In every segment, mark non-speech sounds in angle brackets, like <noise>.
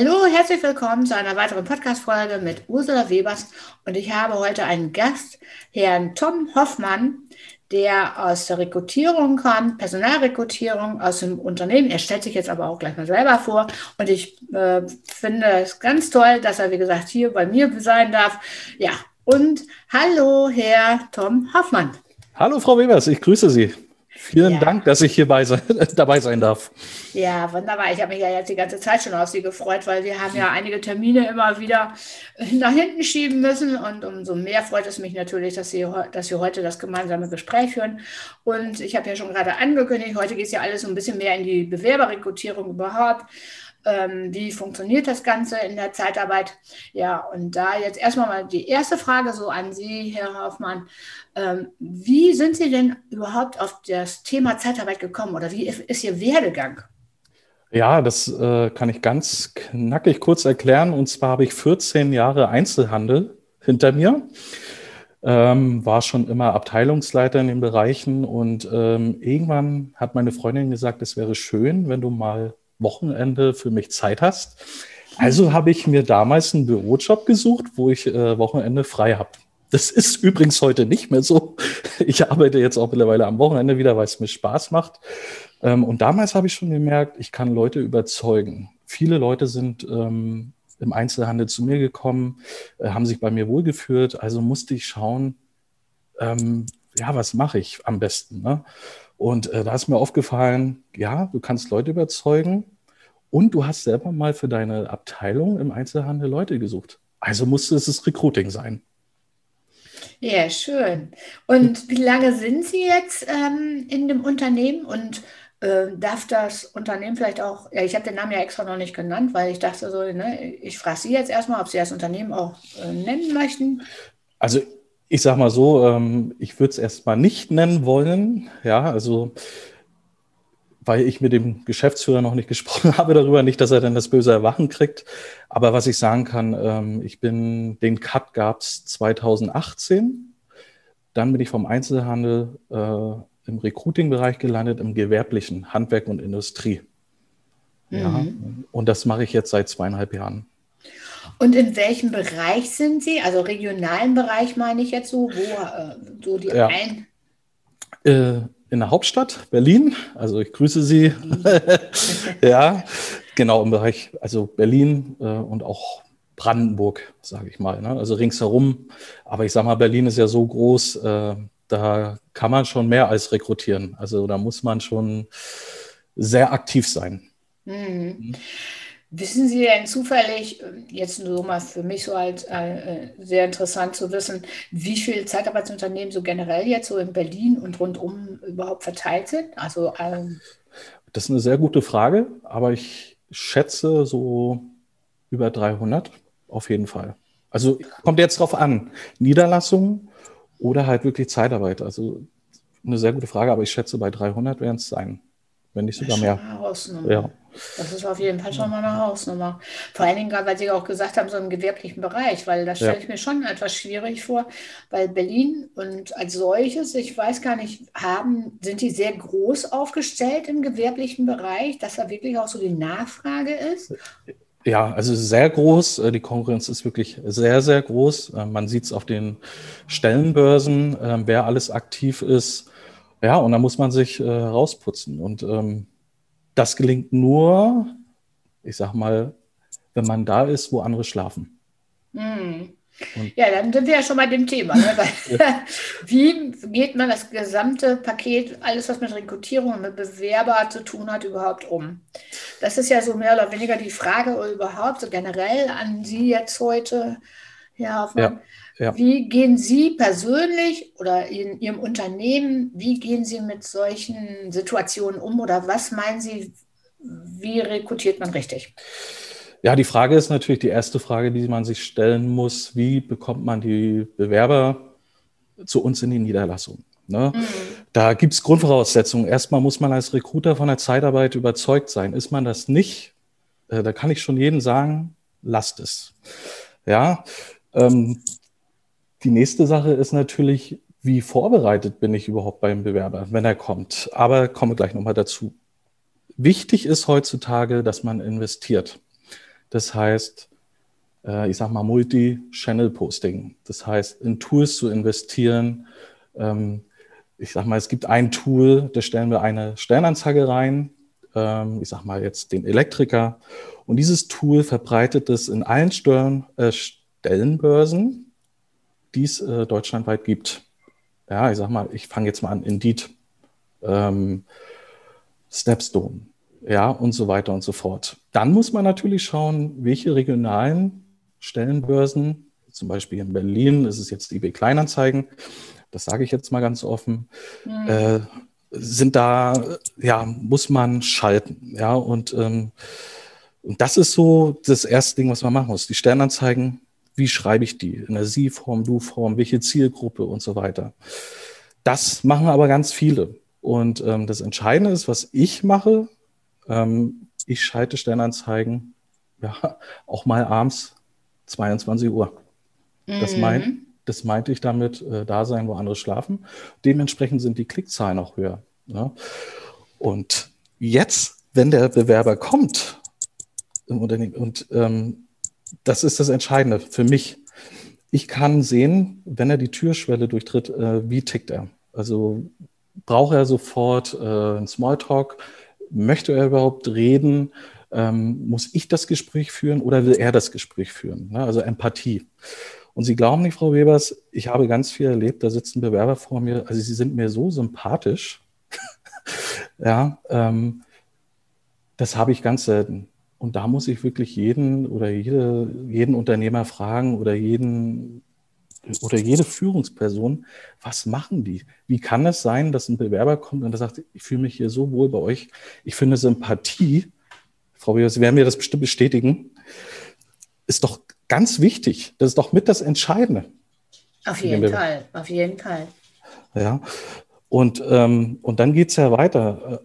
Hallo, herzlich willkommen zu einer weiteren Podcast-Folge mit Ursula Webers. Und ich habe heute einen Gast, Herrn Tom Hoffmann, der aus der Rekrutierung kommt, Personalrekrutierung aus dem Unternehmen. Er stellt sich jetzt aber auch gleich mal selber vor. Und ich äh, finde es ganz toll, dass er, wie gesagt, hier bei mir sein darf. Ja, und hallo, Herr Tom Hoffmann. Hallo, Frau Webers, ich grüße Sie. Vielen ja. Dank, dass ich hier sein, <laughs> dabei sein darf. Ja, wunderbar. Ich habe mich ja jetzt die ganze Zeit schon auf Sie gefreut, weil wir haben ja einige Termine immer wieder nach hinten schieben müssen. Und umso mehr freut es mich natürlich, dass, Sie, dass wir heute das gemeinsame Gespräch führen. Und ich habe ja schon gerade angekündigt, heute geht es ja alles so ein bisschen mehr in die Bewerberrekrutierung überhaupt ähm, wie funktioniert das Ganze in der Zeitarbeit? Ja, und da jetzt erstmal mal die erste Frage so an Sie, Herr Hoffmann. Ähm, wie sind Sie denn überhaupt auf das Thema Zeitarbeit gekommen oder wie ist Ihr Werdegang? Ja, das äh, kann ich ganz knackig kurz erklären. Und zwar habe ich 14 Jahre Einzelhandel hinter mir. Ähm, war schon immer Abteilungsleiter in den Bereichen und ähm, irgendwann hat meine Freundin gesagt, es wäre schön, wenn du mal Wochenende für mich Zeit hast. Also habe ich mir damals einen Bürojob gesucht, wo ich äh, Wochenende frei habe. Das <laughs> ist übrigens heute nicht mehr so. Ich arbeite jetzt auch mittlerweile am Wochenende wieder, weil es mir Spaß macht. Ähm, und damals habe ich schon gemerkt, ich kann Leute überzeugen. Viele Leute sind ähm, im Einzelhandel zu mir gekommen, äh, haben sich bei mir wohlgeführt. Also musste ich schauen, ähm, ja, was mache ich am besten? Ne? Und äh, da ist mir aufgefallen, ja, du kannst Leute überzeugen und du hast selber mal für deine Abteilung im Einzelhandel Leute gesucht. Also musste es das Recruiting sein. Ja, schön. Und wie lange sind Sie jetzt ähm, in dem Unternehmen und äh, darf das Unternehmen vielleicht auch, ja, ich habe den Namen ja extra noch nicht genannt, weil ich dachte so, ne, ich frage Sie jetzt erstmal, ob Sie das Unternehmen auch äh, nennen möchten. Also ich sag mal so, ähm, ich würde es erstmal nicht nennen wollen. Ja, also weil ich mit dem Geschäftsführer noch nicht <laughs> gesprochen habe darüber, nicht, dass er dann das böse Erwachen kriegt. Aber was ich sagen kann, ähm, ich bin, den Cut gab es 2018. Dann bin ich vom Einzelhandel äh, im Recruiting-Bereich gelandet, im gewerblichen Handwerk und Industrie. Mhm. Ja, und das mache ich jetzt seit zweieinhalb Jahren. Und in welchem Bereich sind Sie? Also regionalen Bereich meine ich jetzt so, wo äh, so die ja. ein. Äh, in der Hauptstadt Berlin. Also ich grüße Sie. <laughs> ja, genau im Bereich, also Berlin äh, und auch Brandenburg, sage ich mal. Ne? Also ringsherum. Aber ich sage mal, Berlin ist ja so groß, äh, da kann man schon mehr als rekrutieren. Also da muss man schon sehr aktiv sein. Mhm. Wissen Sie denn zufällig, jetzt nur mal für mich so als äh, sehr interessant zu wissen, wie viele Zeitarbeitsunternehmen so generell jetzt so in Berlin und rundum überhaupt verteilt sind? Also, ähm, das ist eine sehr gute Frage, aber ich schätze so über 300 auf jeden Fall. Also kommt jetzt drauf an, Niederlassungen oder halt wirklich Zeitarbeit. Also eine sehr gute Frage, aber ich schätze bei 300 werden es sein, wenn nicht sogar mehr. Ja. Das ist auf jeden Fall schon mal eine Hausnummer. Vor allen Dingen, weil Sie auch gesagt haben, so im gewerblichen Bereich, weil das stelle ja. ich mir schon etwas schwierig vor, weil Berlin und als solches, ich weiß gar nicht, haben, sind die sehr groß aufgestellt im gewerblichen Bereich, dass da wirklich auch so die Nachfrage ist? Ja, also sehr groß. Äh, die Konkurrenz ist wirklich sehr, sehr groß. Äh, man sieht es auf den Stellenbörsen, äh, wer alles aktiv ist. Ja, und da muss man sich rausputzen. Und ähm, das gelingt nur, ich sag mal, wenn man da ist, wo andere schlafen. Hm. Ja, dann sind wir ja schon bei dem Thema. Ne? <laughs> <laughs> Wie geht man das gesamte Paket, alles was mit Rekrutierung und mit Bewerber zu tun hat, überhaupt um? Das ist ja so mehr oder weniger die Frage überhaupt, so generell an Sie jetzt heute, Herr Hoffmann. Ja, ja. Wie gehen Sie persönlich oder in Ihrem Unternehmen, wie gehen Sie mit solchen Situationen um oder was meinen Sie, wie rekrutiert man richtig? Ja, die Frage ist natürlich die erste Frage, die man sich stellen muss. Wie bekommt man die Bewerber zu uns in die Niederlassung? Ne? Mhm. Da gibt es Grundvoraussetzungen. Erstmal muss man als Recruiter von der Zeitarbeit überzeugt sein. Ist man das nicht, äh, da kann ich schon jedem sagen, lasst es. Ja, ähm, die nächste Sache ist natürlich, wie vorbereitet bin ich überhaupt beim Bewerber, wenn er kommt. Aber komme gleich nochmal dazu. Wichtig ist heutzutage, dass man investiert. Das heißt, äh, ich sag mal Multi-Channel-Posting. Das heißt, in Tools zu investieren. Ähm, ich sag mal, es gibt ein Tool, da stellen wir eine Stellenanzeige rein. Ähm, ich sag mal jetzt den Elektriker. Und dieses Tool verbreitet es in allen äh, Stellenbörsen, die es äh, deutschlandweit gibt. Ja, ich sag mal, ich fange jetzt mal an, Indeed, ähm, Stepstone, ja, und so weiter und so fort. Dann muss man natürlich schauen, welche regionalen Stellenbörsen, zum Beispiel in Berlin ist es jetzt eBay Kleinanzeigen, das sage ich jetzt mal ganz offen, mhm. äh, sind da, ja, muss man schalten, ja, und, ähm, und das ist so das erste Ding, was man machen muss. Die Stellenanzeigen, wie schreibe ich die? In der Sie-Form, Du-Form, welche Zielgruppe und so weiter. Das machen aber ganz viele. Und ähm, das Entscheidende ist, was ich mache, ähm, ich schalte Stellenanzeigen ja, auch mal abends 22 Uhr. Mhm. Das, meint, das meinte ich damit, äh, da sein, wo andere schlafen. Dementsprechend sind die Klickzahlen auch höher. Ja? Und jetzt, wenn der Bewerber kommt im Unternehmen, und ähm, das ist das Entscheidende für mich, ich kann sehen, wenn er die Türschwelle durchtritt, äh, wie tickt er. Also braucht er sofort äh, einen Smalltalk? Möchte er überhaupt reden? Ähm, muss ich das Gespräch führen oder will er das Gespräch führen? Ne? Also Empathie. Und Sie glauben nicht, Frau Webers, ich habe ganz viel erlebt, da sitzen Bewerber vor mir, also sie sind mir so sympathisch. <laughs> ja, ähm, das habe ich ganz selten. Und da muss ich wirklich jeden oder jede, jeden Unternehmer fragen oder jeden oder jede Führungsperson, was machen die? Wie kann es sein, dass ein Bewerber kommt und der sagt, ich fühle mich hier so wohl bei euch, ich finde Sympathie, Frau Weber, Sie werden mir das bestimmt bestätigen, ist doch ganz wichtig. Das ist doch mit das Entscheidende. Auf jeden Fall, auf jeden Fall. Ja, und, ähm, und dann geht es ja weiter.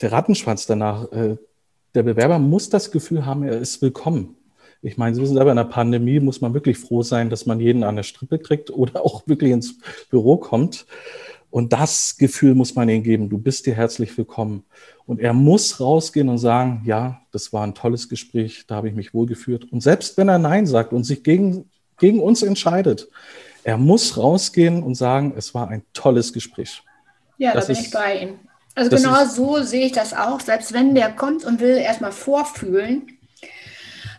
Der Rattenschwanz danach. Äh, der Bewerber muss das Gefühl haben, er ist willkommen. Ich meine, Sie wissen selber, in der Pandemie muss man wirklich froh sein, dass man jeden an der Strippe kriegt oder <laughs> auch wirklich ins Büro kommt. Und das Gefühl muss man ihm geben, du bist dir herzlich willkommen. Und er muss rausgehen und sagen, ja, das war ein tolles Gespräch, da habe ich mich wohlgeführt. Und selbst wenn er Nein sagt und sich gegen, gegen uns entscheidet, er muss rausgehen und sagen, es war ein tolles Gespräch. Ja, das da bin ist, ich bei ihm. Also genau so sehe ich das auch. Selbst wenn der kommt und will erstmal vorfühlen,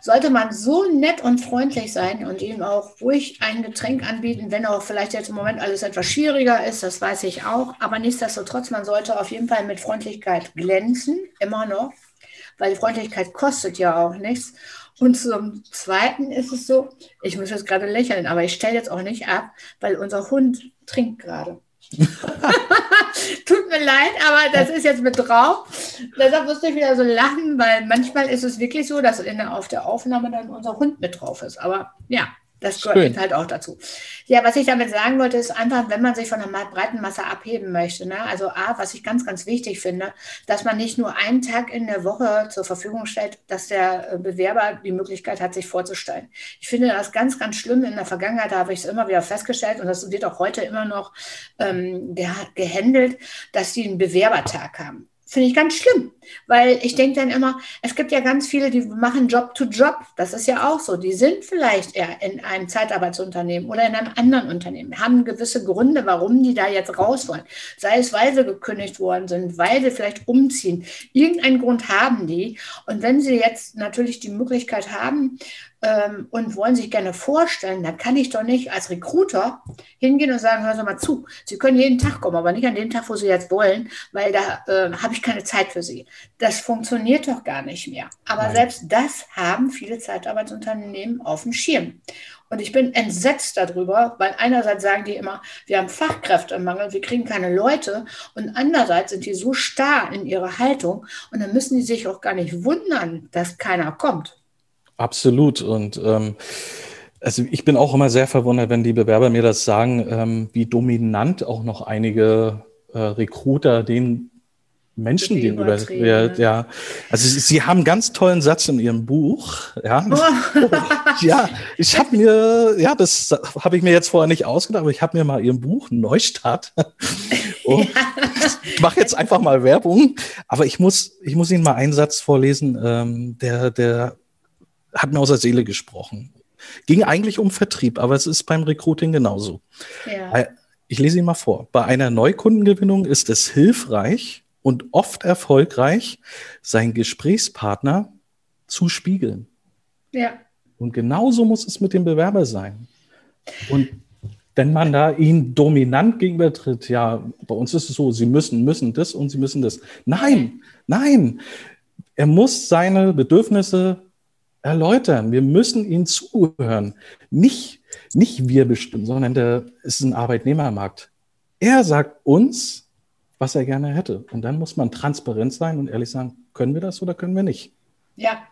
sollte man so nett und freundlich sein und ihm auch ruhig ein Getränk anbieten, wenn auch vielleicht jetzt im Moment alles etwas schwieriger ist, das weiß ich auch. Aber nichtsdestotrotz, man sollte auf jeden Fall mit Freundlichkeit glänzen, immer noch, weil Freundlichkeit kostet ja auch nichts. Und zum Zweiten ist es so, ich muss jetzt gerade lächeln, aber ich stelle jetzt auch nicht ab, weil unser Hund trinkt gerade. <laughs> Tut mir leid, aber das ist jetzt mit drauf. Deshalb musste ich wieder so lachen, weil manchmal ist es wirklich so, dass auf der Aufnahme dann unser Hund mit drauf ist. Aber ja, das gehört halt auch dazu. Ja, was ich damit sagen wollte, ist einfach, wenn man sich von der breiten Masse abheben möchte, ne? also A, was ich ganz, ganz wichtig finde, dass man nicht nur einen Tag in der Woche zur Verfügung stellt, dass der äh, Bewerber die Möglichkeit hat, sich vorzustellen. Ich finde das ganz, ganz schlimm. In der Vergangenheit habe ich es immer wieder festgestellt und das wird auch heute immer noch ähm, gehandelt, dass die einen Bewerbertag haben. Finde ich ganz schlimm, weil ich denke dann immer, es gibt ja ganz viele, die machen Job to Job. Das ist ja auch so. Die sind vielleicht eher in einem Zeitarbeitsunternehmen oder in einem anderen Unternehmen, haben gewisse Gründe, warum die da jetzt raus wollen. Sei es, weil sie gekündigt worden sind, weil sie vielleicht umziehen. Irgendeinen Grund haben die. Und wenn sie jetzt natürlich die Möglichkeit haben, ähm, und wollen sich gerne vorstellen, dann kann ich doch nicht als Recruiter hingehen und sagen, hören Sie mal zu, Sie können jeden Tag kommen, aber nicht an dem Tag, wo Sie jetzt wollen, weil da äh, habe ich keine Zeit für Sie. Das funktioniert doch gar nicht mehr. Aber Nein. selbst das haben viele Zeitarbeitsunternehmen auf dem Schirm. Und ich bin entsetzt darüber, weil einerseits sagen die immer, wir haben Fachkräftemangel, wir kriegen keine Leute. Und andererseits sind die so starr in ihrer Haltung und dann müssen die sich auch gar nicht wundern, dass keiner kommt. Absolut. Und ähm, also ich bin auch immer sehr verwundert, wenn die Bewerber mir das sagen, ähm, wie dominant auch noch einige äh, Recruiter den Menschen gegenüber. Ja, ne? ja, also sie, sie, haben einen ganz tollen Satz in ihrem Buch. Ja, oh. <laughs> ja ich habe mir, ja, das habe ich mir jetzt vorher nicht ausgedacht, aber ich habe mir mal ihrem Buch Neustart. oh, <laughs> ja. Ich mache jetzt einfach mal Werbung, aber ich muss, ich muss Ihnen mal einen Satz vorlesen, ähm, der, der hat mir aus der Seele gesprochen. Ging eigentlich um Vertrieb, aber es ist beim Recruiting genauso. Ja. Ich lese ihn mal vor. Bei einer Neukundengewinnung ist es hilfreich und oft erfolgreich, seinen Gesprächspartner zu spiegeln. Ja. Und genauso muss es mit dem Bewerber sein. Und wenn man da ihn dominant gegenübertritt, ja, bei uns ist es so, sie müssen, müssen das und sie müssen das. Nein, nein. Er muss seine Bedürfnisse erläutern. Wir müssen ihm zuhören. Nicht, nicht wir bestimmen, sondern der ist ein Arbeitnehmermarkt. Er sagt uns, was er gerne hätte. Und dann muss man transparent sein und ehrlich sagen, können wir das oder können wir nicht? Ja,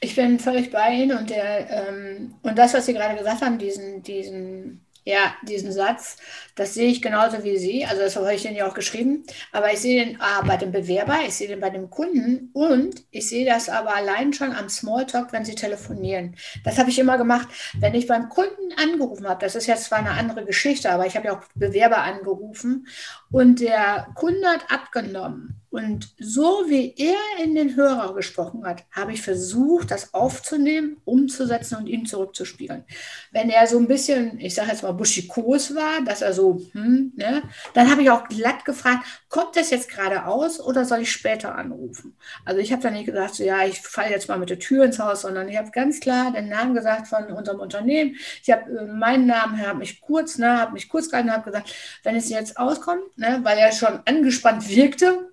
ich bin völlig bei Ihnen und, der, ähm, und das, was Sie gerade gesagt haben, diesen, diesen ja, diesen Satz, das sehe ich genauso wie Sie. Also das habe ich den ja auch geschrieben. Aber ich sehe den ah, bei dem Bewerber, ich sehe den bei dem Kunden und ich sehe das aber allein schon am Smalltalk, wenn Sie telefonieren. Das habe ich immer gemacht, wenn ich beim Kunden angerufen habe. Das ist jetzt zwar eine andere Geschichte, aber ich habe ja auch Bewerber angerufen und der Kunde hat abgenommen. Und so wie er in den Hörer gesprochen hat, habe ich versucht, das aufzunehmen, umzusetzen und ihm zurückzuspielen. Wenn er so ein bisschen, ich sage jetzt mal, buschikos war, dass er so, hm, ne, dann habe ich auch glatt gefragt, kommt das jetzt gerade aus oder soll ich später anrufen? Also ich habe dann nicht gesagt, so, ja, ich falle jetzt mal mit der Tür ins Haus, sondern ich habe ganz klar den Namen gesagt von unserem Unternehmen. Ich habe äh, meinen Namen, habe mich kurz, ne, habe mich kurz gehalten, habe gesagt, wenn es jetzt auskommt, ne, weil er schon angespannt wirkte,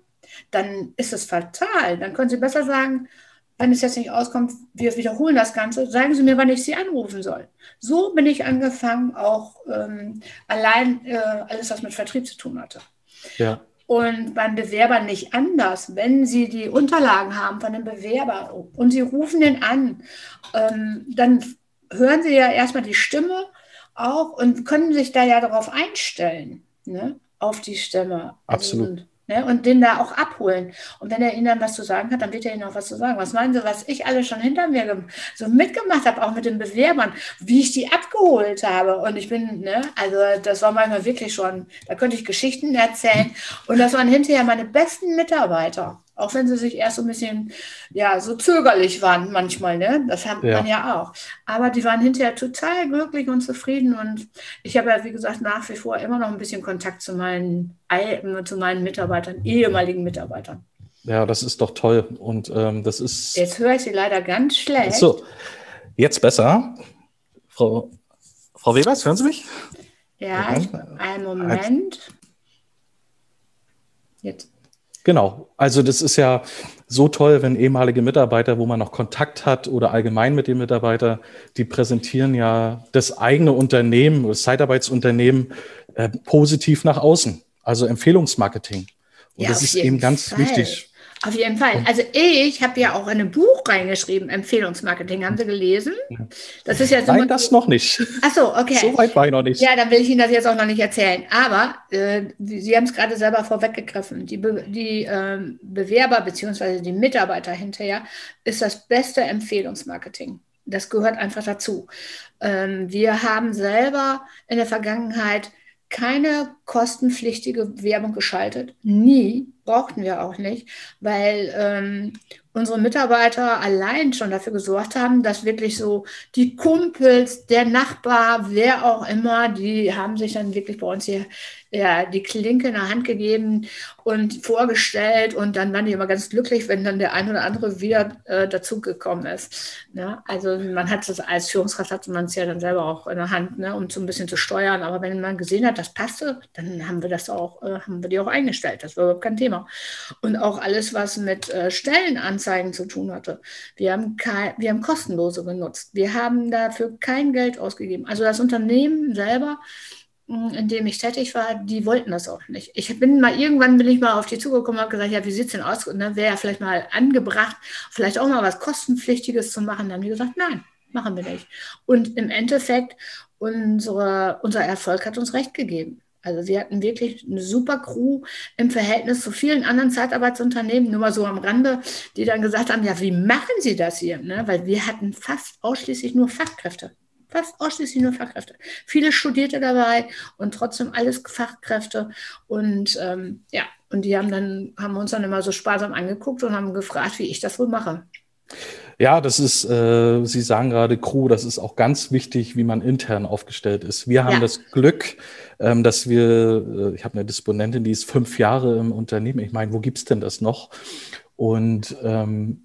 dann ist es fatal. Dann können Sie besser sagen, wenn es jetzt nicht auskommt, wir wiederholen das Ganze, sagen Sie mir, wann ich Sie anrufen soll. So bin ich angefangen, auch ähm, allein äh, alles, was mit Vertrieb zu tun hatte. Ja. Und beim Bewerber nicht anders. Wenn Sie die Unterlagen haben von dem Bewerber und Sie rufen den an, ähm, dann hören Sie ja erstmal die Stimme auch und können sich da ja darauf einstellen, ne? auf die Stimme. Absolut. Also, Ne, und den da auch abholen. Und wenn er ihnen dann was zu sagen hat, dann wird er ihnen auch was zu sagen. Was meinen Sie, was ich alles schon hinter mir so mitgemacht habe, auch mit den Bewerbern, wie ich die abgeholt habe. Und ich bin, ne, also das war manchmal wirklich schon, da könnte ich Geschichten erzählen. Und das waren hinterher meine besten Mitarbeiter. Auch wenn sie sich erst so ein bisschen, ja, so zögerlich waren manchmal, ne? Das hat ja. man ja auch. Aber die waren hinterher total glücklich und zufrieden. Und ich habe ja, wie gesagt, nach wie vor immer noch ein bisschen Kontakt zu meinen, zu meinen Mitarbeitern, ehemaligen Mitarbeitern. Ja, das ist doch toll. Und ähm, das ist. Jetzt höre ich Sie leider ganz schlecht. So, jetzt besser. Frau, Frau Webers, hören Sie mich? Ja, einen Moment. Jetzt. Genau. Also das ist ja so toll, wenn ehemalige Mitarbeiter, wo man noch Kontakt hat oder allgemein mit den Mitarbeitern, die präsentieren ja das eigene Unternehmen, das Zeitarbeitsunternehmen äh, positiv nach außen. Also Empfehlungsmarketing. Und ja, das ist eben ganz Fall. wichtig. Auf jeden Fall. Also ich habe ja auch in ein Buch reingeschrieben, Empfehlungsmarketing. Haben Sie gelesen? Das ist ja so Nein, das noch nicht. Ach so, okay. So weit war ich noch nicht. Ja, dann will ich Ihnen das jetzt auch noch nicht erzählen. Aber äh, Sie haben es gerade selber vorweggegriffen. Die, Be die äh, Bewerber bzw. die Mitarbeiter hinterher ist das beste Empfehlungsmarketing. Das gehört einfach dazu. Ähm, wir haben selber in der Vergangenheit keine kostenpflichtige Werbung geschaltet. Nie, brauchten wir auch nicht, weil ähm, unsere Mitarbeiter allein schon dafür gesorgt haben, dass wirklich so die Kumpels, der Nachbar, wer auch immer, die haben sich dann wirklich bei uns hier ja, die Klinke in der Hand gegeben und vorgestellt und dann waren die immer ganz glücklich, wenn dann der ein oder andere wieder äh, dazugekommen ist. Ne? Also man hat das als Führungskraft hat man es ja dann selber auch in der Hand, ne? um so ein bisschen zu steuern. Aber wenn man gesehen hat, das passte, dann haben wir das auch, äh, haben wir die auch eingestellt. Das war überhaupt kein Thema. Und auch alles, was mit äh, Stellenanzeigen zu tun hatte. Wir haben, wir haben kostenlose genutzt. Wir haben dafür kein Geld ausgegeben. Also das Unternehmen selber in dem ich tätig war, die wollten das auch nicht. Ich bin mal, irgendwann bin ich mal auf die zugekommen und habe gesagt, ja, wie sieht es denn aus? Und wäre ja vielleicht mal angebracht, vielleicht auch mal was Kostenpflichtiges zu machen. Dann haben die gesagt, nein, machen wir nicht. Und im Endeffekt, unsere, unser Erfolg hat uns recht gegeben. Also sie hatten wirklich eine super Crew im Verhältnis zu vielen anderen Zeitarbeitsunternehmen, nur mal so am Rande, die dann gesagt haben, ja, wie machen Sie das hier? Ne? Weil wir hatten fast ausschließlich nur Fachkräfte fast ausschließlich nur Fachkräfte. Viele Studierte dabei und trotzdem alles Fachkräfte. Und ähm, ja, und die haben dann, haben uns dann immer so sparsam angeguckt und haben gefragt, wie ich das wohl mache. Ja, das ist, äh, Sie sagen gerade Crew, das ist auch ganz wichtig, wie man intern aufgestellt ist. Wir haben ja. das Glück, ähm, dass wir, äh, ich habe eine Disponentin, die ist fünf Jahre im Unternehmen. Ich meine, wo gibt's denn das noch? Und ähm,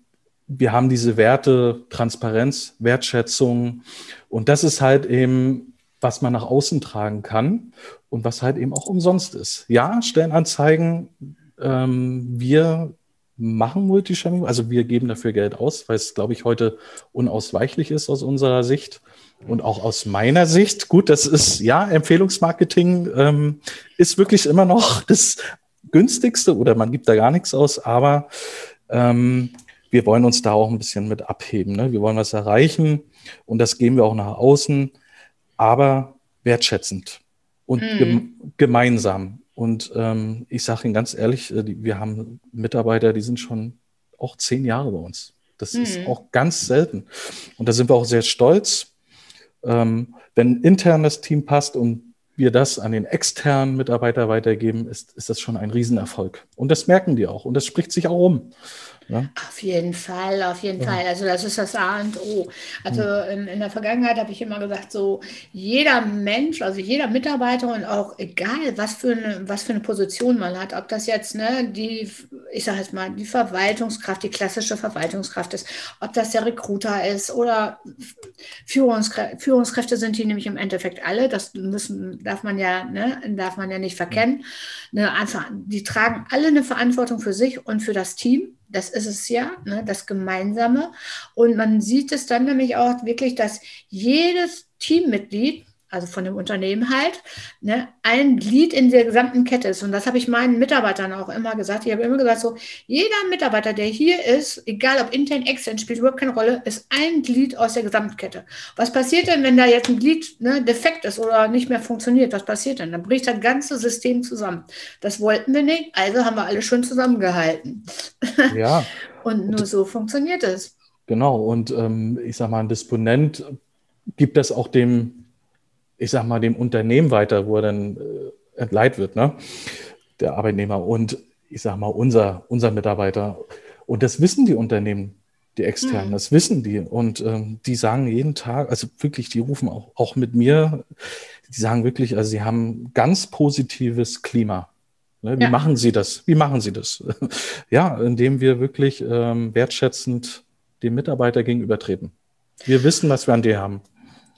wir haben diese Werte, Transparenz, Wertschätzung. Und das ist halt eben, was man nach außen tragen kann und was halt eben auch umsonst ist. Ja, Stellenanzeigen, ähm, wir machen Multisharing, also wir geben dafür Geld aus, weil es, glaube ich, heute unausweichlich ist aus unserer Sicht und auch aus meiner Sicht. Gut, das ist, ja, Empfehlungsmarketing ähm, ist wirklich immer noch <laughs> das günstigste oder man gibt da gar nichts aus, aber ähm, wir wollen uns da auch ein bisschen mit abheben. Ne? Wir wollen was erreichen und das geben wir auch nach außen, aber wertschätzend und mm. gem gemeinsam. Und ähm, ich sage Ihnen ganz ehrlich, äh, wir haben Mitarbeiter, die sind schon auch zehn Jahre bei uns. Das mm. ist mhm. auch ganz selten. Und da sind wir auch sehr stolz. Ähm, wenn intern das Team passt und wir das an den externen Mitarbeiter weitergeben, ist, ist das schon ein Riesenerfolg. Und das merken die auch. Und das spricht sich auch um. Ja? Auf jeden Fall, auf jeden ja. Fall. Also das ist das A und O. Also in, in der Vergangenheit habe ich immer gesagt, so jeder Mensch, also jeder Mitarbeiter und auch egal, was für eine, was für eine Position man hat, ob das jetzt ne, die, ich sage jetzt mal, die Verwaltungskraft, die klassische Verwaltungskraft ist, ob das der Recruiter ist oder Führungskrä Führungskräfte sind die nämlich im Endeffekt alle. Das müssen, darf man ja, ne, darf man ja nicht verkennen. Ne, einfach, die tragen alle eine Verantwortung für sich und für das Team. Das ist es ja, ne, das Gemeinsame. Und man sieht es dann nämlich auch wirklich, dass jedes Teammitglied also von dem Unternehmen halt, ne, ein Glied in der gesamten Kette ist. Und das habe ich meinen Mitarbeitern auch immer gesagt. Ich habe immer gesagt, so, jeder Mitarbeiter, der hier ist, egal ob intern, extern, spielt überhaupt keine Rolle, ist ein Glied aus der Gesamtkette. Was passiert denn, wenn da jetzt ein Glied ne, defekt ist oder nicht mehr funktioniert? Was passiert denn? Dann bricht das ganze System zusammen. Das wollten wir nicht, also haben wir alle schön zusammengehalten. Ja. <laughs> Und nur so funktioniert es. Genau, und ähm, ich sage mal, ein Disponent gibt das auch dem ich sag mal, dem Unternehmen weiter, wo er dann äh, entleiht wird, ne? der Arbeitnehmer und ich sag mal, unser, unser Mitarbeiter. Und das wissen die Unternehmen, die externen, mhm. das wissen die. Und ähm, die sagen jeden Tag, also wirklich, die rufen auch, auch mit mir, die sagen wirklich, also sie haben ganz positives Klima. Ne? Wie ja. machen sie das? Wie machen sie das? <laughs> ja, indem wir wirklich ähm, wertschätzend dem Mitarbeiter gegenübertreten. Wir wissen, was wir an dir haben.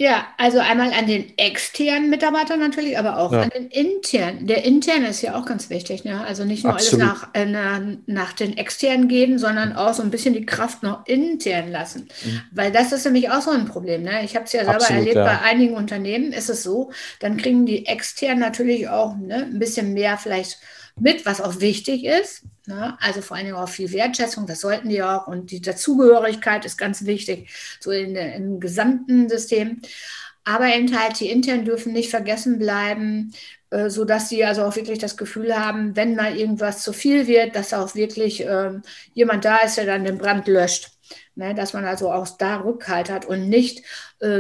Ja, also einmal an den externen Mitarbeitern natürlich, aber auch ja. an den internen. Der interne ist ja auch ganz wichtig. Ne? Also nicht nur Absolut. alles nach, äh, nach den externen gehen, sondern auch so ein bisschen die Kraft noch intern lassen. Mhm. Weil das ist nämlich auch so ein Problem. Ne? Ich habe es ja selber Absolut, erlebt, ja. bei einigen Unternehmen ist es so, dann kriegen die externen natürlich auch ne, ein bisschen mehr vielleicht mit, was auch wichtig ist. Ne? Also vor allen Dingen auch viel Wertschätzung, das sollten die auch. Und die Dazugehörigkeit ist ganz wichtig, so in, im gesamten System. Aber eben halt, die intern dürfen nicht vergessen bleiben, äh, sodass sie also auch wirklich das Gefühl haben, wenn mal irgendwas zu viel wird, dass auch wirklich äh, jemand da ist, der dann den Brand löscht. Ne, dass man also auch da Rückhalt hat und nicht,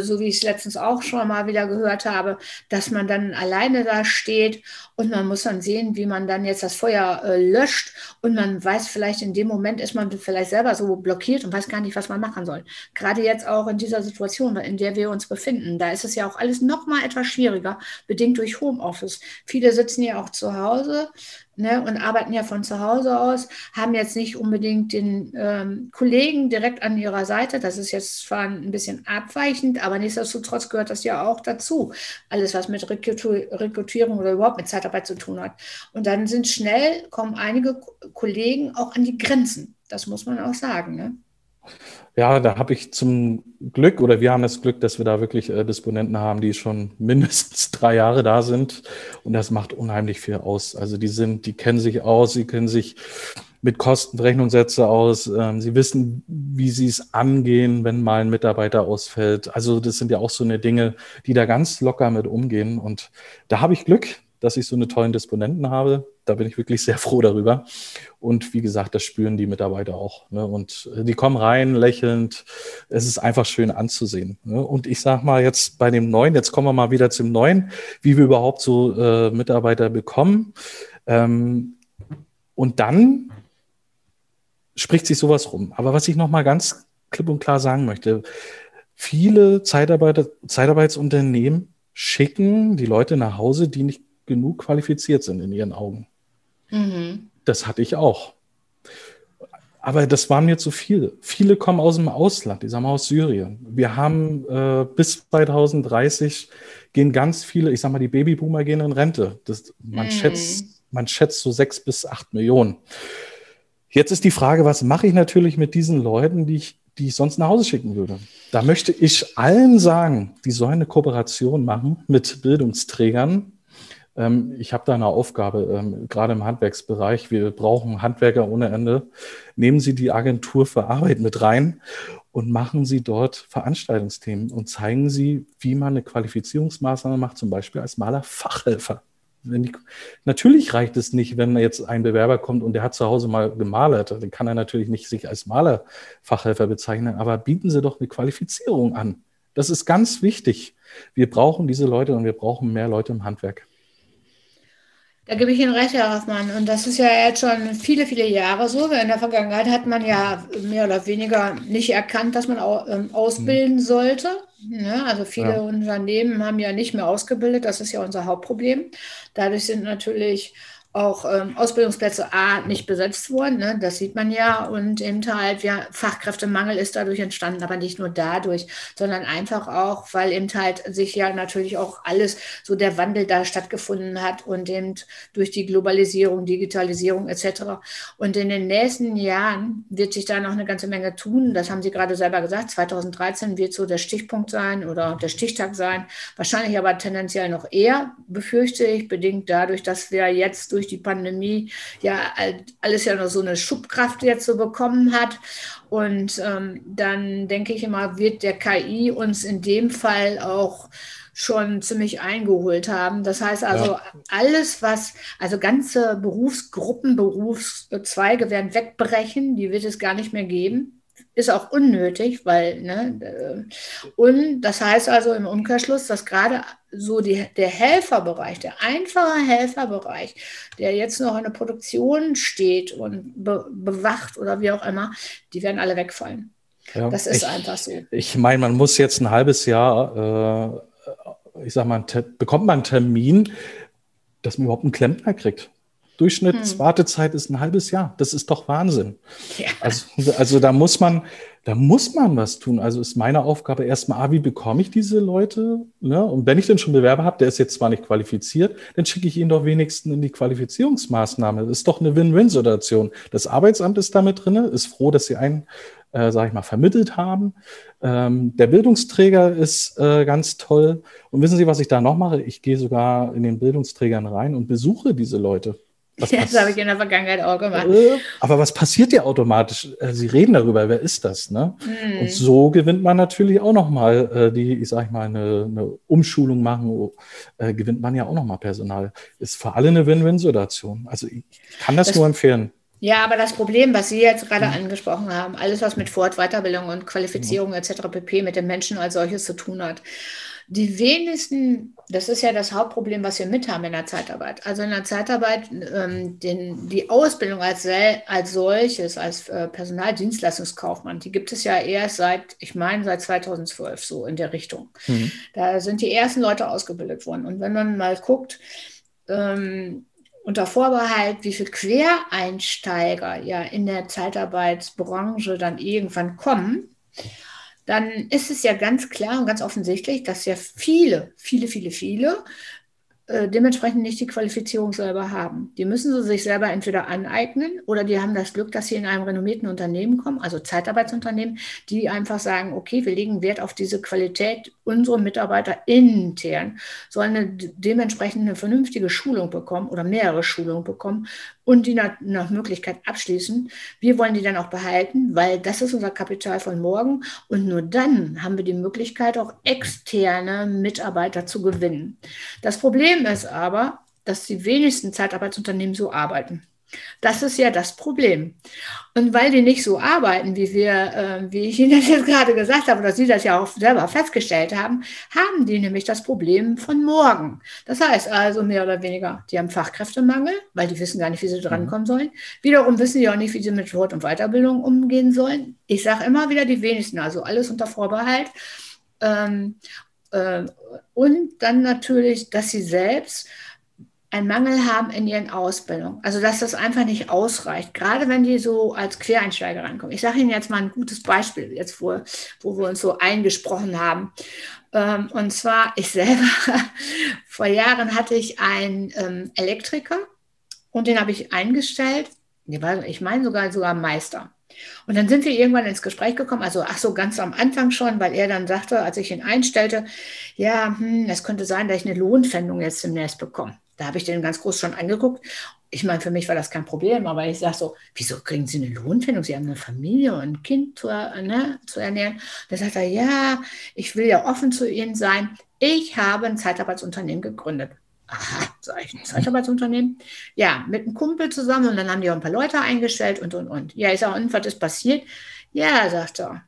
so wie ich es letztens auch schon mal wieder gehört habe, dass man dann alleine da steht und man muss dann sehen, wie man dann jetzt das Feuer äh, löscht und man weiß vielleicht in dem Moment ist man vielleicht selber so blockiert und weiß gar nicht, was man machen soll. Gerade jetzt auch in dieser Situation, in der wir uns befinden, da ist es ja auch alles noch mal etwas schwieriger, bedingt durch Homeoffice. Viele sitzen ja auch zu Hause, ne, und arbeiten ja von zu Hause aus, haben jetzt nicht unbedingt den ähm, Kollegen direkt an ihrer Seite. Das ist jetzt zwar ein bisschen abweichend, aber nichtsdestotrotz gehört das ja auch dazu. Alles, was mit Rekrutierung oder überhaupt mit Zeitarbeit zu tun hat. Und dann sind schnell, kommen einige Kollegen auch an die Grenzen. Das muss man auch sagen. Ne? Ja, da habe ich zum Glück oder wir haben das Glück, dass wir da wirklich äh, Disponenten haben, die schon <laughs> mindestens drei Jahre da sind. Und das macht unheimlich viel aus. Also die sind, die kennen sich aus, sie kennen sich mit Kostenberechnungssätze aus. Ähm, sie wissen, wie sie es angehen, wenn mal ein Mitarbeiter ausfällt. Also das sind ja auch so eine Dinge, die da ganz locker mit umgehen. Und da habe ich Glück, dass ich so eine tollen Disponenten habe. Da bin ich wirklich sehr <laughs> froh darüber. Und wie gesagt, das spüren die Mitarbeiter auch. Ne? Und äh, die kommen rein, lächelnd. Es ist einfach schön anzusehen. Ne? Und ich sage mal jetzt bei dem Neuen, jetzt kommen wir mal wieder zum Neuen, wie wir überhaupt so äh, Mitarbeiter bekommen. Ähm, und dann spricht sich sowas rum. Aber was ich noch mal ganz klipp und klar sagen möchte. Viele Zeitarbeiter, Zeitarbeitsunternehmen schicken die Leute nach Hause, die nicht genug qualifiziert sind in ihren Augen. Mhm. Das hatte ich auch. Aber das waren mir zu viele. Viele kommen aus dem Ausland, die sagen aus Syrien. Wir haben äh, bis 2030 gehen ganz viele, ich sag mal, die Babyboomer gehen in Rente. Das, man, mm. schätzt, man schätzt so sechs bis acht Millionen. Jetzt ist die Frage, was mache ich natürlich mit diesen Leuten, die ich, die ich sonst nach Hause schicken würde? Da möchte ich allen sagen, die sollen eine Kooperation machen mit Bildungsträgern, ähm, ich habe da eine Aufgabe, ähm, gerade im Handwerksbereich. Wir brauchen Handwerker ohne Ende. Nehmen Sie die Agentur für Arbeit mit rein und machen Sie dort Veranstaltungsthemen und zeigen Sie, wie man eine Qualifizierungsmaßnahme macht, zum Beispiel als Malerfachhelfer. Die, natürlich reicht es nicht, wenn jetzt ein Bewerber kommt und der hat zu Hause mal gemalert. Dann kann er natürlich nicht sich als Malerfachhelfer bezeichnen, aber bieten Sie doch eine Qualifizierung an. Das ist ganz wichtig. Wir brauchen diese Leute und wir brauchen mehr Leute im Handwerk. Da gebe ich Ihnen recht, Herr Hoffmann. Und das ist ja jetzt schon viele, viele Jahre so. In der Vergangenheit hat man ja mehr oder weniger nicht erkannt, dass man ähm, ausbilden sollte. Ja, also viele ja. Unternehmen haben ja nicht mehr ausgebildet. Das ist ja unser Hauptproblem. Dadurch sind natürlich auch ähm, Ausbildungsplätze A nicht besetzt wurden, ne? das sieht man ja, und eben halt, ja, Fachkräftemangel ist dadurch entstanden, aber nicht nur dadurch, sondern einfach auch, weil eben halt sich ja natürlich auch alles, so der Wandel da stattgefunden hat und eben durch die Globalisierung, Digitalisierung etc. Und in den nächsten Jahren wird sich da noch eine ganze Menge tun, das haben Sie gerade selber gesagt, 2013 wird so der Stichpunkt sein oder der Stichtag sein, wahrscheinlich aber tendenziell noch eher, befürchte ich, bedingt dadurch, dass wir jetzt durch durch die Pandemie ja alles ja noch so eine Schubkraft jetzt so bekommen hat. Und ähm, dann denke ich immer, wird der KI uns in dem Fall auch schon ziemlich eingeholt haben. Das heißt also, ja. alles, was, also ganze Berufsgruppen, Berufszweige werden wegbrechen, die wird es gar nicht mehr geben ist auch unnötig, weil, ne, äh, und das heißt also im Umkehrschluss, dass gerade so die, der Helferbereich, der einfache Helferbereich, der jetzt noch in der Produktion steht und be, bewacht oder wie auch immer, die werden alle wegfallen. Ja, das ist ich, einfach so. Ich meine, man muss jetzt ein halbes Jahr, äh, ich sag mal, bekommt man einen Termin, dass man überhaupt einen Klempner kriegt. Durchschnittswartezeit hm. ist ein halbes Jahr. Das ist doch Wahnsinn. Ja. Also, also da muss man, da muss man was tun. Also ist meine Aufgabe erstmal, ah, wie bekomme ich diese Leute? Ne? Und wenn ich denn schon Bewerber habe, der ist jetzt zwar nicht qualifiziert, dann schicke ich ihn doch wenigstens in die Qualifizierungsmaßnahme. Das ist doch eine Win-Win-Situation. Das Arbeitsamt ist damit drin, ist froh, dass sie einen, äh, sage ich mal, vermittelt haben. Ähm, der Bildungsträger ist äh, ganz toll. Und wissen Sie, was ich da noch mache? Ich gehe sogar in den Bildungsträgern rein und besuche diese Leute. Was ja, das habe ich in der Vergangenheit auch gemacht. Äh, aber was passiert ja automatisch? Äh, Sie reden darüber, wer ist das? Ne? Mm. Und so gewinnt man natürlich auch nochmal äh, die, ich sage mal, eine, eine, Umschulung machen, äh, gewinnt man ja auch nochmal Personal. Ist für alle eine Win-Win-Situation. Also ich kann das, das, nur empfehlen. Ja, aber das Problem, was Sie jetzt gerade mhm. angesprochen haben, alles, was mit Fort-, Weiterbildung und Qualifizierung mhm. etc. pp. mit den Menschen als solches zu tun hat, die wenigsten, das ist ja das Hauptproblem, was wir mit haben in der Zeitarbeit. Also in der Zeitarbeit, ähm, den, die Ausbildung als, als solches, als äh, Personaldienstleistungskaufmann, die gibt es ja erst seit, ich meine, seit 2012 so in der Richtung. Mhm. Da sind die ersten Leute ausgebildet worden. Und wenn man mal guckt, ähm, unter Vorbehalt, wie viele Quereinsteiger ja in der Zeitarbeitsbranche dann irgendwann kommen, dann ist es ja ganz klar und ganz offensichtlich, dass ja viele, viele, viele, viele äh, dementsprechend nicht die Qualifizierung selber haben. Die müssen sie sich selber entweder aneignen oder die haben das Glück, dass sie in einem renommierten Unternehmen kommen, also Zeitarbeitsunternehmen, die einfach sagen, okay, wir legen Wert auf diese Qualität. Unsere Mitarbeiter intern sollen eine, dementsprechend eine vernünftige Schulung bekommen oder mehrere Schulungen bekommen und die nach, nach Möglichkeit abschließen. Wir wollen die dann auch behalten, weil das ist unser Kapital von morgen und nur dann haben wir die Möglichkeit, auch externe Mitarbeiter zu gewinnen. Das Problem ist aber, dass die wenigsten Zeitarbeitsunternehmen so arbeiten. Das ist ja das Problem. Und weil die nicht so arbeiten, wie wir, äh, wie ich Ihnen <laughs> das jetzt gerade gesagt habe, oder Sie das ja auch selber festgestellt haben, haben die nämlich das Problem von morgen. Das heißt also mehr oder weniger, die haben Fachkräftemangel, weil die wissen gar nicht, wie sie drankommen sollen. Wiederum wissen die auch nicht, wie sie mit Fort- und Weiterbildung umgehen sollen. Ich sage immer wieder die wenigsten, also alles unter Vorbehalt. Ähm, äh, und dann natürlich, dass sie selbst einen Mangel haben in ihren Ausbildungen. Also dass das einfach nicht ausreicht, gerade wenn die so als Quereinsteiger rankommen. Ich sage Ihnen jetzt mal ein gutes Beispiel, jetzt wo, wo wir uns so eingesprochen haben. Ähm, und zwar, ich selber, <laughs> vor Jahren hatte ich einen ähm, Elektriker und den habe ich eingestellt. Ich meine sogar sogar Meister. Und dann sind wir irgendwann ins Gespräch gekommen, also ach so, ganz am Anfang schon, weil er dann sagte, als ich ihn einstellte, ja, hm, es könnte sein, dass ich eine Lohnpfändung jetzt demnächst bekomme. Da habe ich den ganz groß schon angeguckt. Ich meine, für mich war das kein Problem, aber ich sage so, wieso kriegen Sie eine Lohnfindung? Sie haben eine Familie und ein Kind zu, ne, zu ernähren. Da sagt er, ja, ich will ja offen zu Ihnen sein. Ich habe ein Zeitarbeitsunternehmen gegründet. Aha, sag ich, ein Zeitarbeitsunternehmen? Ja, mit einem Kumpel zusammen und dann haben die auch ein paar Leute eingestellt und, und, und. Ja, ich sage, und was ist passiert? Ja, sagt er,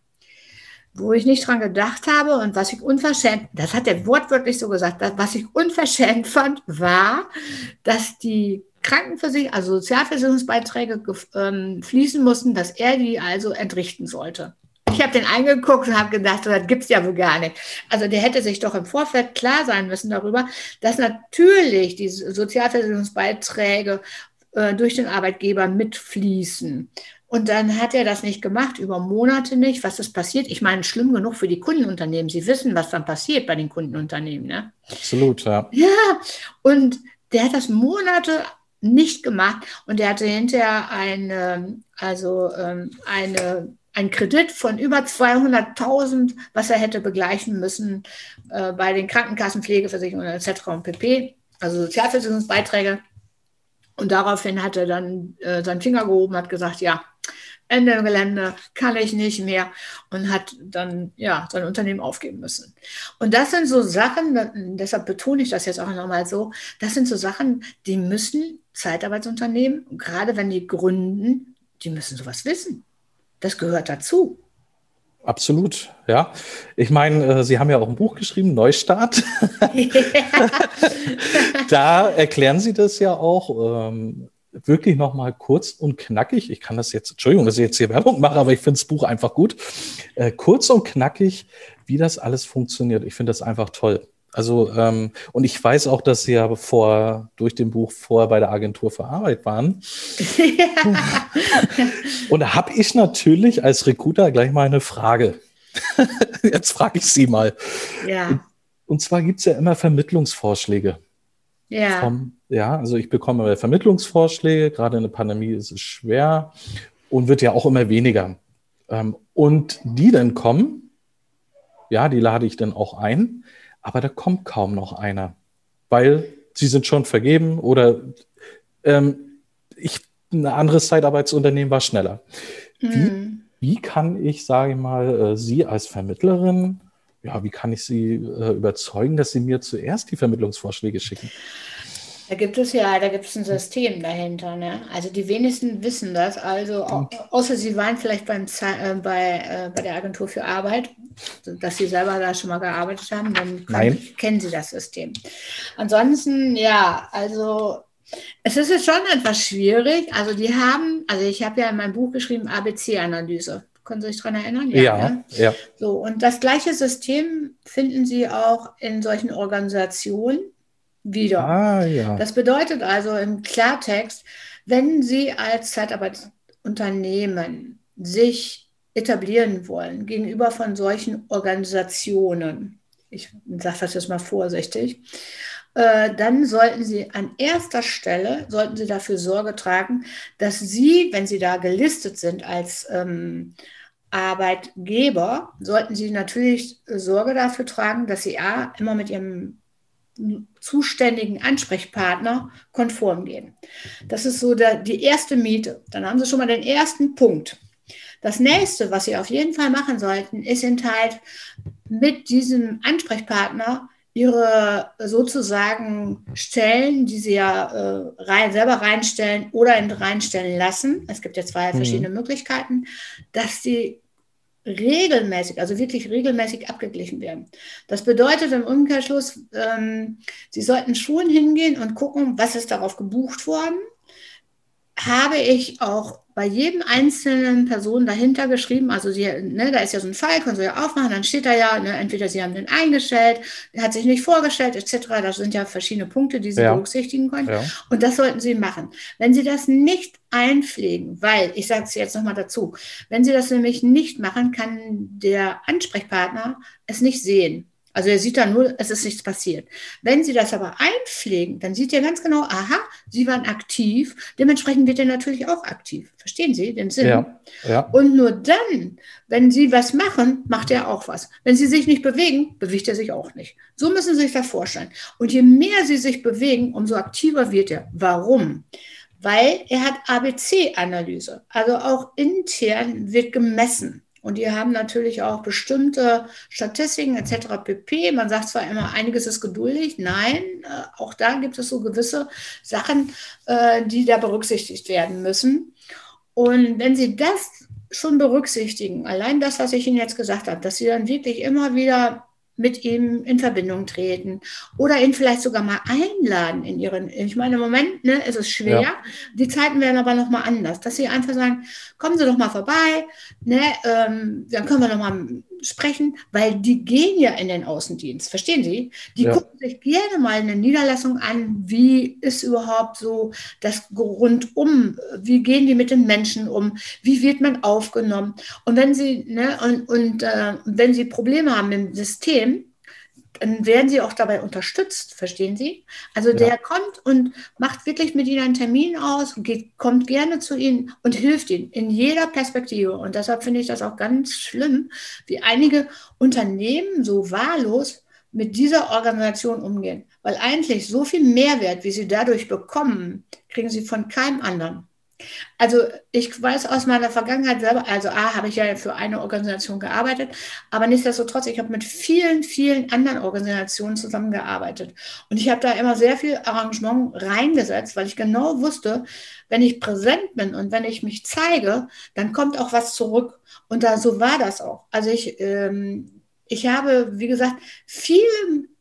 wo ich nicht dran gedacht habe und was ich unverschämt, das hat er wortwörtlich so gesagt, was ich unverschämt fand, war, dass die Krankenversicherung, also Sozialversicherungsbeiträge ähm, fließen mussten, dass er die also entrichten sollte. Ich habe den angeguckt und habe gedacht, das gibt es ja wohl gar nicht. Also der hätte sich doch im Vorfeld klar sein müssen darüber, dass natürlich die Sozialversicherungsbeiträge äh, durch den Arbeitgeber mitfließen. Und dann hat er das nicht gemacht, über Monate nicht. Was ist passiert? Ich meine, schlimm genug für die Kundenunternehmen. Sie wissen, was dann passiert bei den Kundenunternehmen. Ne? Absolut, ja. Ja, und der hat das Monate nicht gemacht und der hatte hinterher eine, also ähm, eine, einen Kredit von über 200.000, was er hätte begleichen müssen äh, bei den Krankenkassen, Pflegeversicherungen etc. und pp. Also Sozialversicherungsbeiträge. Und daraufhin hat er dann äh, seinen Finger gehoben, hat gesagt, ja, Ende im Gelände, kann ich nicht mehr und hat dann ja sein Unternehmen aufgeben müssen. Und das sind so Sachen, deshalb betone ich das jetzt auch nochmal so, das sind so Sachen, die müssen Zeitarbeitsunternehmen, gerade wenn die gründen, die müssen sowas wissen. Das gehört dazu. Absolut, ja. Ich meine, äh, Sie haben ja auch ein Buch geschrieben, Neustart. <laughs> da erklären Sie das ja auch. Ähm, wirklich nochmal kurz und knackig. Ich kann das jetzt, Entschuldigung, dass ich jetzt hier Werbung mache, aber ich finde das Buch einfach gut. Äh, kurz und knackig, wie das alles funktioniert. Ich finde das einfach toll. Also, ähm, und ich weiß auch, dass Sie ja vor, durch den Buch vorher bei der Agentur für Arbeit waren. Ja. <laughs> und da habe ich natürlich als Recruiter gleich mal eine Frage. <laughs> Jetzt frage ich Sie mal. Ja. Und, zwar gibt es ja immer Vermittlungsvorschläge. Ja. Vom, ja, also ich bekomme Vermittlungsvorschläge, gerade in der Pandemie ist es schwer und wird ja auch immer weniger. Ähm, und die dann kommen, ja, die lade ich dann auch ein, aber da kommt kaum noch einer, weil sie sind schon vergeben oder ähm, ich, ein anderes Zeitarbeitsunternehmen war schneller. Mhm. Wie, wie kann ich, sage ich mal, äh, Sie als Vermittlerin ja, wie kann ich Sie äh, überzeugen, dass Sie mir zuerst die Vermittlungsvorschläge schicken? Da gibt es ja, da gibt es ein System dahinter. Ne? Also die wenigsten wissen das. Also außer sie waren vielleicht beim, äh, bei, äh, bei der Agentur für Arbeit, dass sie selber da schon mal gearbeitet haben, dann kann, kennen sie das System. Ansonsten, ja, also es ist jetzt schon etwas schwierig. Also die haben, also ich habe ja in meinem Buch geschrieben ABC-Analyse. Können Sie sich daran erinnern? Ja, ja, ne? ja. So, und das gleiche System finden Sie auch in solchen Organisationen wieder. Ah, ja. Das bedeutet also im Klartext, wenn Sie als Zeitarbeitsunternehmen sich etablieren wollen gegenüber von solchen Organisationen, ich sage das jetzt mal vorsichtig, äh, dann sollten Sie an erster Stelle, sollten Sie dafür Sorge tragen, dass Sie, wenn Sie da gelistet sind als ähm, Arbeitgeber, sollten Sie natürlich Sorge dafür tragen, dass Sie A, immer mit Ihrem zuständigen Ansprechpartner konform gehen. Das ist so der, die erste Miete. Dann haben Sie schon mal den ersten Punkt. Das nächste, was Sie auf jeden Fall machen sollten, ist in Teil mit diesem Ansprechpartner ihre sozusagen Stellen, die sie ja äh, rein, selber reinstellen oder reinstellen lassen, es gibt ja zwei mhm. verschiedene Möglichkeiten, dass sie regelmäßig, also wirklich regelmäßig abgeglichen werden. Das bedeutet im Umkehrschluss, ähm, Sie sollten schon hingehen und gucken, was ist darauf gebucht worden. Habe ich auch bei jedem einzelnen Person dahinter geschrieben, also sie, ne, da ist ja so ein Fall, können Sie ja aufmachen, dann steht da ja, ne, entweder Sie haben den eingestellt, der hat sich nicht vorgestellt, etc. Das sind ja verschiedene Punkte, die Sie ja. berücksichtigen können. Ja. Und das sollten Sie machen. Wenn Sie das nicht einpflegen, weil, ich sage es jetzt nochmal dazu, wenn Sie das nämlich nicht machen, kann der Ansprechpartner es nicht sehen. Also er sieht da nur, es ist nichts passiert. Wenn Sie das aber einpflegen, dann sieht er ganz genau, aha, Sie waren aktiv. Dementsprechend wird er natürlich auch aktiv. Verstehen Sie den Sinn? Ja, ja. Und nur dann, wenn Sie was machen, macht er auch was. Wenn Sie sich nicht bewegen, bewegt er sich auch nicht. So müssen Sie sich das vorstellen. Und je mehr Sie sich bewegen, umso aktiver wird er. Warum? Weil er hat ABC-Analyse. Also auch intern wird gemessen. Und die haben natürlich auch bestimmte Statistiken etc. pp. Man sagt zwar immer, einiges ist geduldig. Nein, äh, auch da gibt es so gewisse Sachen, äh, die da berücksichtigt werden müssen. Und wenn Sie das schon berücksichtigen, allein das, was ich Ihnen jetzt gesagt habe, dass Sie dann wirklich immer wieder mit ihm in Verbindung treten oder ihn vielleicht sogar mal einladen in ihren, ich meine, im Moment ne, ist es schwer, ja. die Zeiten werden aber nochmal anders, dass sie einfach sagen, kommen Sie doch mal vorbei, ne, ähm, dann können wir nochmal sprechen, weil die gehen ja in den Außendienst, verstehen Sie? Die ja. gucken sich gerne mal eine Niederlassung an, wie ist überhaupt so das rundum, wie gehen die mit den Menschen um, wie wird man aufgenommen und wenn Sie, ne, und, und äh, wenn Sie Probleme haben im System, dann werden sie auch dabei unterstützt, verstehen Sie? Also ja. der kommt und macht wirklich mit Ihnen einen Termin aus, geht, kommt gerne zu Ihnen und hilft Ihnen in jeder Perspektive. Und deshalb finde ich das auch ganz schlimm, wie einige Unternehmen so wahllos mit dieser Organisation umgehen. Weil eigentlich so viel Mehrwert, wie sie dadurch bekommen, kriegen sie von keinem anderen. Also ich weiß aus meiner Vergangenheit selber, also A, habe ich ja für eine Organisation gearbeitet, aber nichtsdestotrotz, ich habe mit vielen, vielen anderen Organisationen zusammengearbeitet. Und ich habe da immer sehr viel Arrangement reingesetzt, weil ich genau wusste, wenn ich präsent bin und wenn ich mich zeige, dann kommt auch was zurück. Und da so war das auch. Also ich, ähm, ich habe, wie gesagt, viele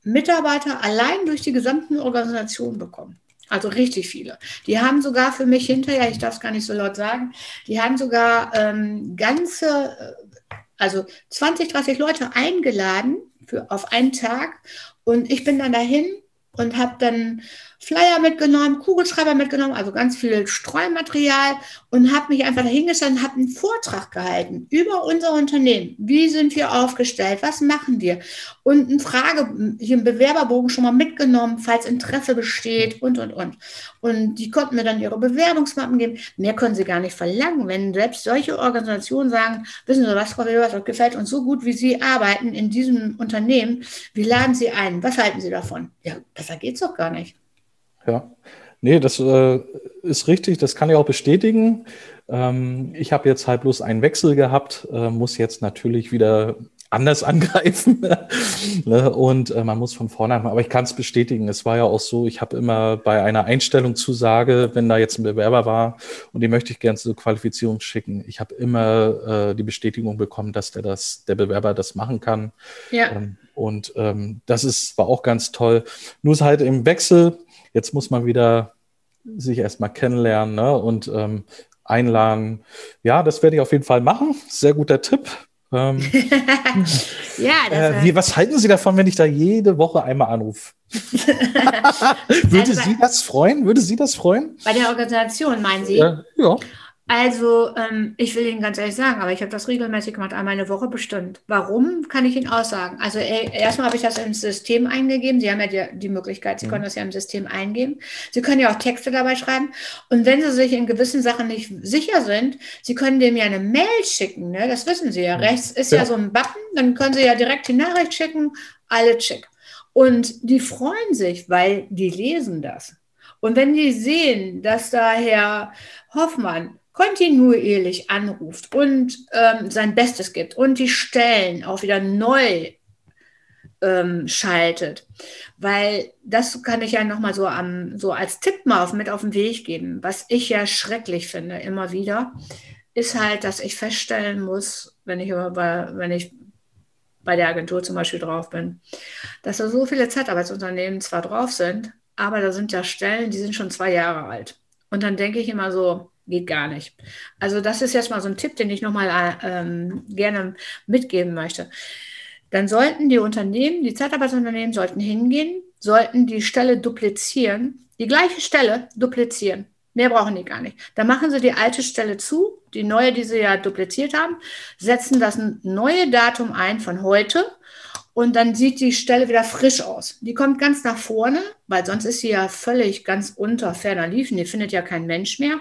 Mitarbeiter allein durch die gesamten Organisationen bekommen. Also richtig viele. Die haben sogar für mich hinterher, ich darf es gar nicht so laut sagen, die haben sogar ähm, ganze, äh, also 20, 30 Leute eingeladen für, auf einen Tag. Und ich bin dann dahin und habe dann Flyer mitgenommen, Kugelschreiber mitgenommen, also ganz viel Streumaterial und habe mich einfach dahingestellt und habe einen Vortrag gehalten über unser Unternehmen. Wie sind wir aufgestellt? Was machen wir? Und eine Frage, hier einen Bewerberbogen schon mal mitgenommen, falls Interesse besteht und, und, und. Und die konnten mir dann ihre Bewerbungsmappen geben. Mehr können sie gar nicht verlangen, wenn selbst solche Organisationen sagen, wissen Sie was, Frau Weber, das gefällt uns so gut, wie Sie arbeiten in diesem Unternehmen. Wir laden Sie ein. Was halten Sie davon? Ja, besser geht's doch gar nicht. Ja, nee, das äh, ist richtig, das kann ich auch bestätigen. Ähm, ich habe jetzt halt bloß einen Wechsel gehabt, äh, muss jetzt natürlich wieder anders <laughs> angreifen. ne? Und äh, man muss von vorne anfangen. Aber ich kann es bestätigen. Es war ja auch so, ich habe immer bei einer Einstellung Zusage, wenn da jetzt ein Bewerber war und den möchte ich gerne zur Qualifizierung schicken, ich habe immer äh, die Bestätigung bekommen, dass der das, der Bewerber das machen kann. Ja. Ähm, und ähm, das ist, war auch ganz toll. Nur ist halt im Wechsel, Jetzt muss man wieder sich erstmal kennenlernen ne? und ähm, einladen. Ja, das werde ich auf jeden Fall machen. Sehr guter Tipp. Ähm, <laughs> ja, äh, wie, was halten Sie davon, wenn ich da jede Woche einmal anrufe? <laughs> Würde also, Sie das freuen? Würde Sie das freuen? Bei der Organisation, meinen Sie? Äh, ja. Also, ähm, ich will Ihnen ganz ehrlich sagen, aber ich habe das regelmäßig gemacht, einmal eine Woche bestimmt. Warum, kann ich Ihnen aussagen. Also, ey, erstmal habe ich das ins System eingegeben. Sie haben ja die, die Möglichkeit, Sie mhm. können das ja im System eingeben. Sie können ja auch Texte dabei schreiben. Und wenn Sie sich in gewissen Sachen nicht sicher sind, Sie können dem ja eine Mail schicken. Ne? Das wissen Sie ja. Mhm. Rechts ist ja. ja so ein Button, dann können Sie ja direkt die Nachricht schicken, alle schick. Und die freuen sich, weil die lesen das. Und wenn die sehen, dass da Herr Hoffmann kontinuierlich anruft und ähm, sein Bestes gibt und die Stellen auch wieder neu ähm, schaltet. Weil das kann ich ja nochmal so, so als Tipp mal auf, mit auf den Weg geben. Was ich ja schrecklich finde, immer wieder, ist halt, dass ich feststellen muss, wenn ich, bei, wenn ich bei der Agentur zum Beispiel drauf bin, dass da so viele Zeitarbeitsunternehmen zwar drauf sind, aber da sind ja Stellen, die sind schon zwei Jahre alt. Und dann denke ich immer so, geht gar nicht. Also das ist jetzt mal so ein Tipp, den ich nochmal ähm, gerne mitgeben möchte. Dann sollten die Unternehmen, die Zeitarbeitsunternehmen sollten hingehen, sollten die Stelle duplizieren, die gleiche Stelle duplizieren. Mehr brauchen die gar nicht. Dann machen sie die alte Stelle zu, die neue, die sie ja dupliziert haben, setzen das neue Datum ein von heute und dann sieht die Stelle wieder frisch aus. Die kommt ganz nach vorne, weil sonst ist sie ja völlig ganz unter ferner Liefen. Die findet ja kein Mensch mehr.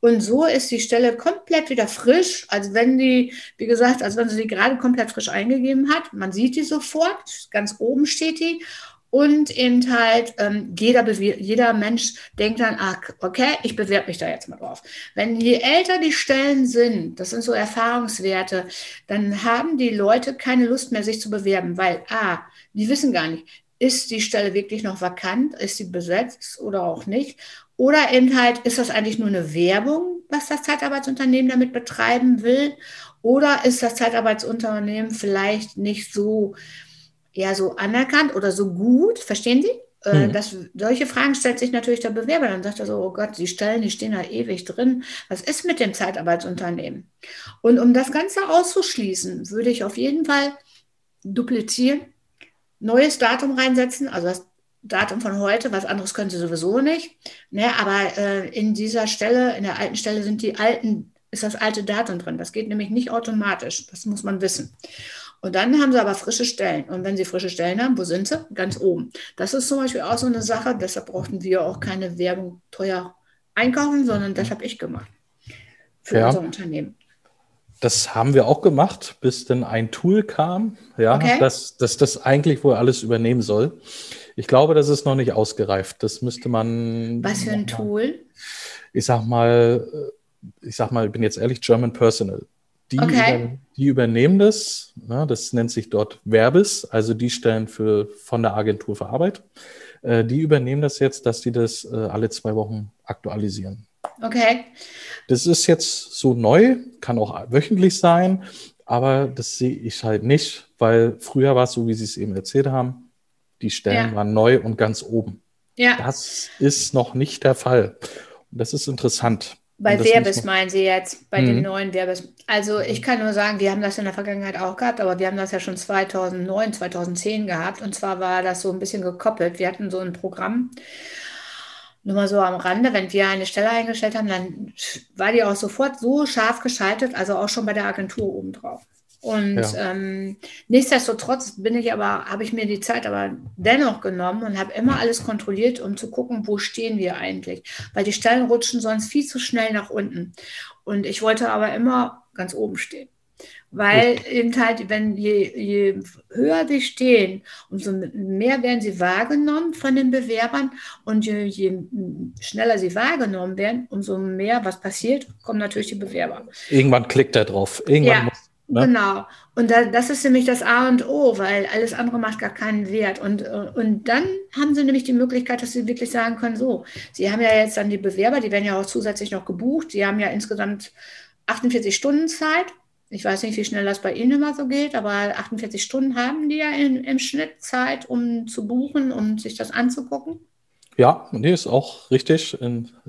Und so ist die Stelle komplett wieder frisch, als wenn die, wie gesagt, als wenn sie die gerade komplett frisch eingegeben hat. Man sieht die sofort, ganz oben steht die. Und eben halt, ähm, jeder, jeder Mensch denkt dann, ach, okay, ich bewerbe mich da jetzt mal drauf. Wenn je älter die Stellen sind, das sind so Erfahrungswerte, dann haben die Leute keine Lust mehr, sich zu bewerben, weil, ah, die wissen gar nicht, ist die Stelle wirklich noch vakant, ist sie besetzt oder auch nicht. Oder eben halt, ist das eigentlich nur eine Werbung, was das Zeitarbeitsunternehmen damit betreiben will? Oder ist das Zeitarbeitsunternehmen vielleicht nicht so ja so anerkannt oder so gut, verstehen Sie? Äh, hm. Das, solche Fragen stellt sich natürlich der Bewerber. Dann sagt er so, oh Gott, die Stellen, die stehen da ewig drin. Was ist mit dem Zeitarbeitsunternehmen? Und um das Ganze auszuschließen, würde ich auf jeden Fall duplizieren, neues Datum reinsetzen, also das Datum von heute, was anderes können Sie sowieso nicht. Ne, aber äh, in dieser Stelle, in der alten Stelle sind die alten, ist das alte Datum drin. Das geht nämlich nicht automatisch. Das muss man wissen. Und dann haben sie aber frische Stellen. Und wenn sie frische Stellen haben, wo sind sie? Ganz oben. Das ist zum Beispiel auch so eine Sache. Deshalb brauchten wir auch keine Werbung teuer einkaufen, sondern das habe ich gemacht für ja. unser Unternehmen. Das haben wir auch gemacht, bis dann ein Tool kam, ja, okay. dass das, das eigentlich wohl alles übernehmen soll. Ich glaube, das ist noch nicht ausgereift. Das müsste man. Was für ein Tool? Ich sag mal, ich sag mal, ich bin jetzt ehrlich, German Personal. Die, okay. über, die übernehmen das. Ne, das nennt sich dort Verbis, also die stellen für, von der Agentur für Arbeit. Äh, die übernehmen das jetzt, dass die das äh, alle zwei Wochen aktualisieren. Okay. Das ist jetzt so neu, kann auch wöchentlich sein, aber das sehe ich halt nicht, weil früher war es so, wie Sie es eben erzählt haben, die Stellen ja. waren neu und ganz oben. Ja. Das ist noch nicht der Fall. Und das ist interessant. Bei Werbes meinen Sie jetzt, bei mhm. den neuen Werbes. Also ich kann nur sagen, wir haben das in der Vergangenheit auch gehabt, aber wir haben das ja schon 2009, 2010 gehabt. Und zwar war das so ein bisschen gekoppelt. Wir hatten so ein Programm, nur mal so am Rande, wenn wir eine Stelle eingestellt haben, dann war die auch sofort so scharf geschaltet, also auch schon bei der Agentur obendrauf. Und ja. ähm, nichtsdestotrotz bin ich aber, habe ich mir die Zeit aber dennoch genommen und habe immer alles kontrolliert, um zu gucken, wo stehen wir eigentlich. Weil die Stellen rutschen sonst viel zu schnell nach unten. Und ich wollte aber immer ganz oben stehen. Weil eben halt, wenn je, je höher die stehen, umso mehr werden sie wahrgenommen von den Bewerbern und je, je schneller sie wahrgenommen werden, umso mehr, was passiert, kommen natürlich die Bewerber. Irgendwann klickt er drauf. Irgendwann ja. muss Ne? Genau. Und da, das ist nämlich das A und O, weil alles andere macht gar keinen Wert. Und, und dann haben sie nämlich die Möglichkeit, dass sie wirklich sagen können, so, sie haben ja jetzt dann die Bewerber, die werden ja auch zusätzlich noch gebucht. Sie haben ja insgesamt 48 Stunden Zeit. Ich weiß nicht, wie schnell das bei Ihnen immer so geht, aber 48 Stunden haben die ja in, im Schnitt Zeit, um zu buchen, um sich das anzugucken. Ja, nee, ist auch richtig.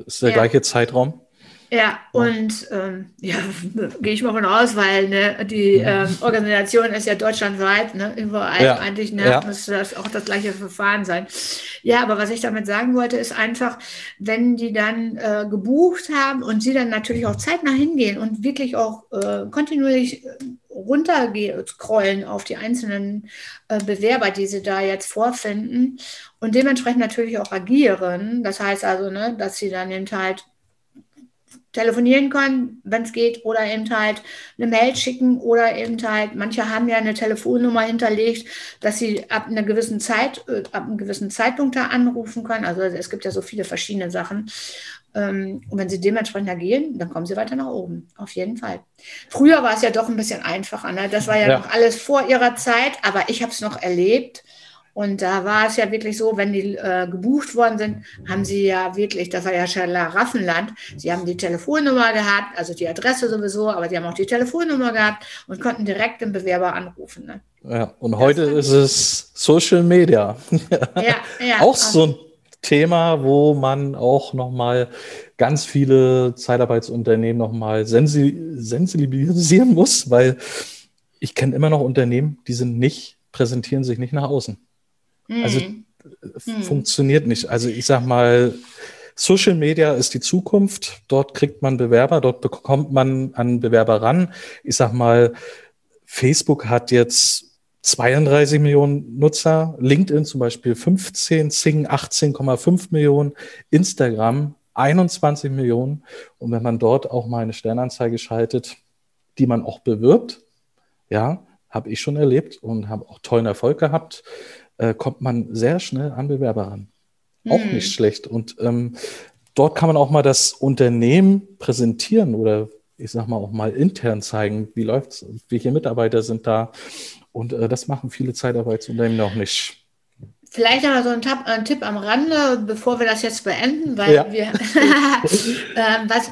Ist der ja. gleiche Zeitraum. Ja, und ähm, ja, <laughs> gehe ich mal von aus, weil ne, die ähm, Organisation ist ja deutschlandweit, ne, überall ja. eigentlich ne, ja. müsste das auch das gleiche Verfahren sein. Ja, aber was ich damit sagen wollte, ist einfach, wenn die dann äh, gebucht haben und sie dann natürlich auch zeitnah hingehen und wirklich auch äh, kontinuierlich äh, runterscrollen auf die einzelnen äh, Bewerber, die sie da jetzt vorfinden und dementsprechend natürlich auch agieren. Das heißt also, ne, dass sie dann eben halt telefonieren können, wenn es geht, oder eben halt eine Mail schicken oder eben halt, manche haben ja eine Telefonnummer hinterlegt, dass sie ab einer gewissen Zeit, äh, ab einem gewissen Zeitpunkt da anrufen können. Also es gibt ja so viele verschiedene Sachen. Ähm, und wenn sie dementsprechend agieren, dann kommen sie weiter nach oben. Auf jeden Fall. Früher war es ja doch ein bisschen einfacher. Ne? Das war ja, ja. noch alles vor ihrer Zeit, aber ich habe es noch erlebt. Und da war es ja wirklich so, wenn die äh, gebucht worden sind, haben sie ja wirklich, das war ja Schlaraffenland, sie haben die Telefonnummer gehabt, also die Adresse sowieso, aber die haben auch die Telefonnummer gehabt und konnten direkt den Bewerber anrufen. Ne? Ja, und das heute ist es Social Media. ja, ja. <laughs> Auch so ein Thema, wo man auch nochmal ganz viele Zeitarbeitsunternehmen nochmal sensi sensibilisieren muss, weil ich kenne immer noch Unternehmen, die sind nicht, präsentieren sich nicht nach außen. Also mhm. funktioniert nicht. Also ich sag mal, Social Media ist die Zukunft. Dort kriegt man Bewerber, dort bekommt man an Bewerber ran. Ich sag mal, Facebook hat jetzt 32 Millionen Nutzer, LinkedIn zum Beispiel 15, Sing 18,5 Millionen, Instagram 21 Millionen. Und wenn man dort auch mal eine Sternanzeige schaltet, die man auch bewirbt, ja, habe ich schon erlebt und habe auch tollen Erfolg gehabt, äh, kommt man sehr schnell an Bewerber ran. Hm. Auch nicht schlecht. Und ähm, dort kann man auch mal das Unternehmen präsentieren oder ich sag mal auch mal intern zeigen, wie läuft's, welche Mitarbeiter sind da. Und äh, das machen viele Zeitarbeitsunternehmen noch nicht. Vielleicht noch so ein, Tab, ein, Tipp am Rande, bevor wir das jetzt beenden, weil ja. wir, <laughs> <laughs> äh, was,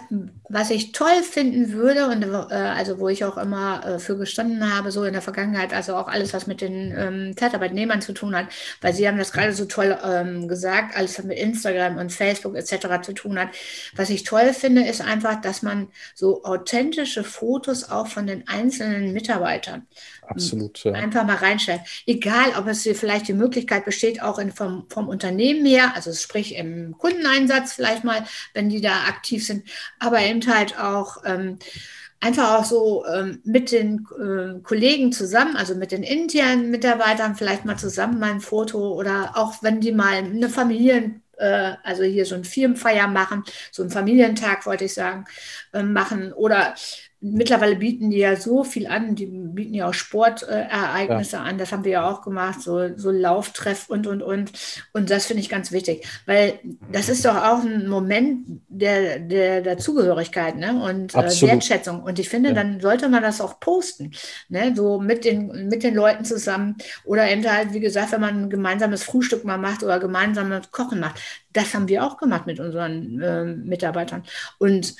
was ich toll finden würde und äh, also wo ich auch immer äh, für gestanden habe, so in der Vergangenheit, also auch alles, was mit den ähm, Zeitarbeitnehmern zu tun hat, weil Sie haben das gerade so toll ähm, gesagt, alles, was mit Instagram und Facebook etc. zu tun hat. Was ich toll finde, ist einfach, dass man so authentische Fotos auch von den einzelnen Mitarbeitern Absolut, ja. einfach mal reinstellt. Egal, ob es hier vielleicht die Möglichkeit besteht, auch in, vom, vom Unternehmen her, also sprich im Kundeneinsatz vielleicht mal, wenn die da aktiv sind, aber eben halt auch ähm, einfach auch so ähm, mit den äh, Kollegen zusammen, also mit den internen Mitarbeitern vielleicht mal zusammen mal ein Foto oder auch wenn die mal eine Familien äh, also hier so ein Firmenfeier machen, so einen Familientag, wollte ich sagen, äh, machen oder mittlerweile bieten die ja so viel an, die bieten ja auch Sportereignisse ja. an, das haben wir ja auch gemacht, so, so Lauftreff und, und, und. Und das finde ich ganz wichtig, weil das ist doch auch ein Moment der, der, der Zugehörigkeit ne? und äh, Wertschätzung. Und ich finde, ja. dann sollte man das auch posten, ne? so mit den, mit den Leuten zusammen oder eben halt, wie gesagt, wenn man ein gemeinsames Frühstück mal macht oder gemeinsames Kochen macht. Das haben wir auch gemacht mit unseren äh, Mitarbeitern. Und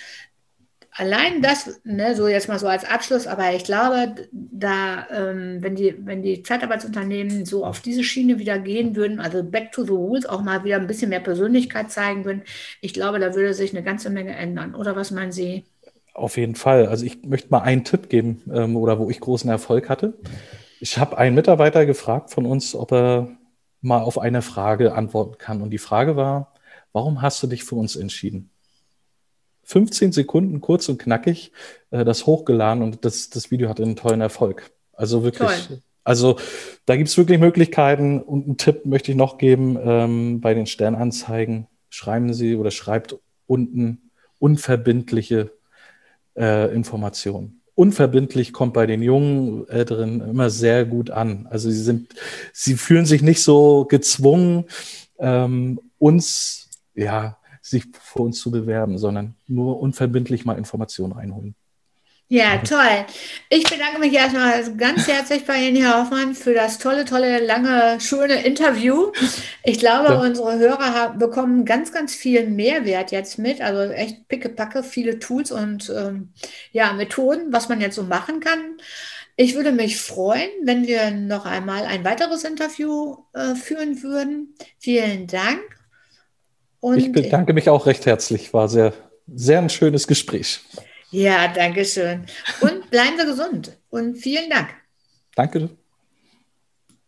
allein das, ne, so jetzt mal so als Abschluss, aber ich glaube, da, ähm, wenn, die, wenn die Zeitarbeitsunternehmen so auf diese Schiene wieder gehen würden, also back to the rules, auch mal wieder ein bisschen mehr Persönlichkeit zeigen würden, ich glaube, da würde sich eine ganze Menge ändern. Oder was meinen Sie? Auf jeden Fall. Also ich möchte mal einen Tipp geben, ähm, oder wo ich großen Erfolg hatte. Ich habe einen Mitarbeiter gefragt von uns, ob er mal auf eine Frage antworten kann. Und die Frage war, warum hast du dich für uns entschieden? 15 Sekunden kurz und knackig äh, das hochgeladen und das, das Video hat einen tollen Erfolg. Also wirklich, Toll. also da gibt es wirklich Möglichkeiten und einen Tipp möchte ich noch geben ähm, bei den Sternanzeigen. Schreiben Sie oder schreibt unten unverbindliche äh, Informationen. Unverbindlich kommt bei den jungen Älteren immer sehr gut an. Also sie sind, sie fühlen sich nicht so gezwungen, ähm, uns ja sich für uns zu bewerben, sondern nur unverbindlich mal Informationen einholen. Ja, toll. Ich bedanke mich erstmal ganz herzlich bei Ihnen, Herr Hoffmann, für das tolle, tolle, lange, schöne Interview. Ich glaube, ja. unsere Hörer haben, bekommen ganz, ganz viel Mehrwert jetzt mit. Also echt pickepacke, viele Tools und ähm, ja, Methoden, was man jetzt so machen kann. Ich würde mich freuen, wenn wir noch einmal ein weiteres Interview äh, führen würden. Vielen Dank. Und ich bedanke mich auch recht herzlich. War sehr, sehr ein schönes Gespräch. Ja, danke schön. Und bleiben Sie gesund. Und vielen Dank. Danke.